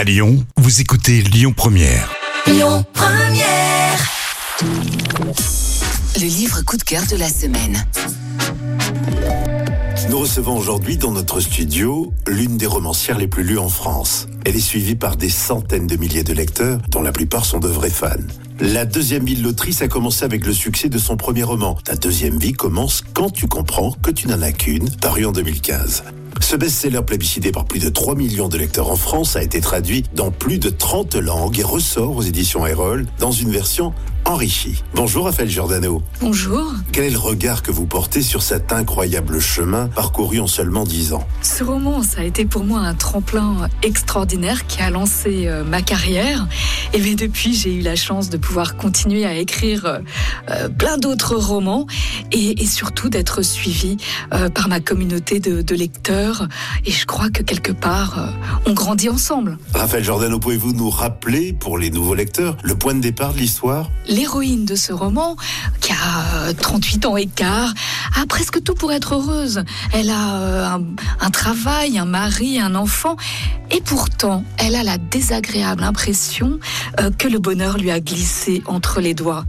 À Lyon, vous écoutez Lyon Première. Lyon Première. Le livre coup de cœur de la semaine. Nous recevons aujourd'hui dans notre studio l'une des romancières les plus lues en France. Elle est suivie par des centaines de milliers de lecteurs, dont la plupart sont de vrais fans. La deuxième vie de l'autrice a commencé avec le succès de son premier roman. Ta deuxième vie commence quand tu comprends que tu n'en as qu'une, paru en 2015. Ce best-seller plébiscité par plus de 3 millions de lecteurs en France a été traduit dans plus de 30 langues et ressort aux éditions Erol dans une version enrichie. Bonjour Raphaël Giordano. Bonjour. Quel est le regard que vous portez sur cet incroyable chemin parcouru en seulement 10 ans? Ce roman, ça a été pour moi un tremplin extraordinaire qui a lancé euh, ma carrière. Et mais depuis, j'ai eu la chance de pouvoir continuer à écrire euh, euh, plein d'autres romans et, et surtout d'être suivi euh, par ma communauté de, de lecteurs. Et je crois que quelque part, euh, on grandit ensemble. Raphaël Giordano, pouvez-vous nous rappeler, pour les nouveaux lecteurs, le point de départ de l'histoire? L'héroïne de ce roman, qui a euh, 38 ans et quart, a presque tout pour être heureuse. Elle a un, un travail, un mari, un enfant, et pourtant, elle a la désagréable impression euh, que le bonheur lui a glissé entre les doigts.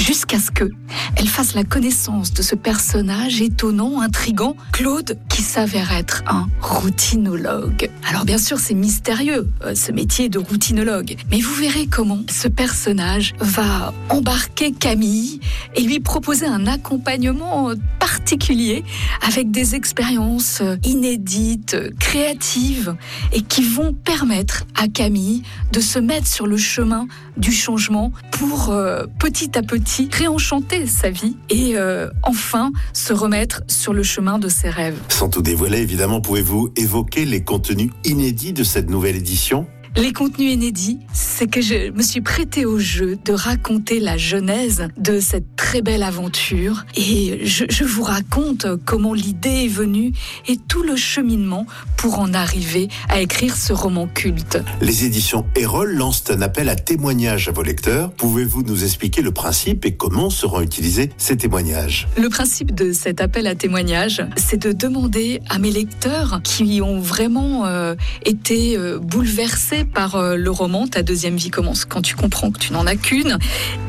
Jusqu'à ce que elle fasse la connaissance de ce personnage étonnant, intrigant, Claude, qui s'avère être un routinologue. Alors bien sûr, c'est mystérieux, euh, ce métier de routinologue. Mais vous verrez comment ce personnage va embarquer Camille et lui proposer un accompagnement particulier avec des expériences euh, inédites, euh, créatives et qui vont permettre à Camille de se mettre sur le chemin du changement pour petit à petit réenchanter sa vie et euh, enfin se remettre sur le chemin de ses rêves. Sans tout dévoiler, évidemment, pouvez-vous évoquer les contenus inédits de cette nouvelle édition? Les contenus inédits, c'est que je me suis prêtée au jeu de raconter la genèse de cette très belle aventure et je, je vous raconte comment l'idée est venue et tout le cheminement pour en arriver à écrire ce roman culte. Les éditions Erol lancent un appel à témoignages à vos lecteurs. Pouvez-vous nous expliquer le principe et comment seront utilisés ces témoignages? Le principe de cet appel à témoignage, c'est de demander à mes lecteurs qui ont vraiment euh, été euh, bouleversés par euh, le roman Ta deuxième vie commence quand tu comprends que tu n'en as qu'une.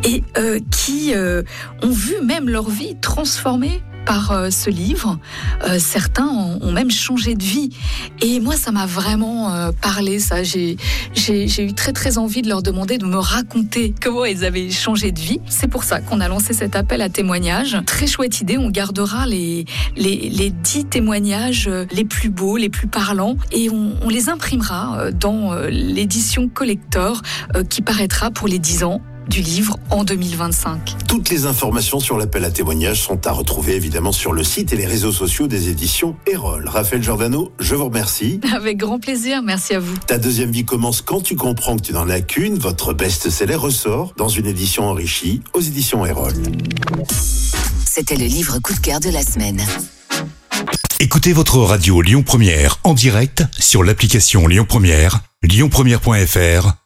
Et euh, qui euh, ont vu même leur vie transformée par euh, ce livre. Euh, certains ont, même changé de vie. Et moi, ça m'a vraiment euh, parlé, ça. J'ai, eu très, très envie de leur demander de me raconter comment ils avaient changé de vie. C'est pour ça qu'on a lancé cet appel à témoignages. Très chouette idée. On gardera les, les, les dix témoignages les plus beaux, les plus parlants, et on, les imprimera dans l'édition collector qui paraîtra pour les 10 ans du livre en 2025. Toutes les informations sur l'appel à témoignages sont à retrouver évidemment sur le site et les réseaux sociaux des éditions Erol. Raphaël Giordano, je vous remercie. Avec grand plaisir, merci à vous. Ta deuxième vie commence quand tu comprends que tu n'en as qu'une. Votre best-seller ressort dans une édition enrichie aux éditions Erol. C'était le livre coup de cœur de la semaine. Écoutez votre radio Lyon Première en direct sur l'application Lyon Première, lyonpremière.fr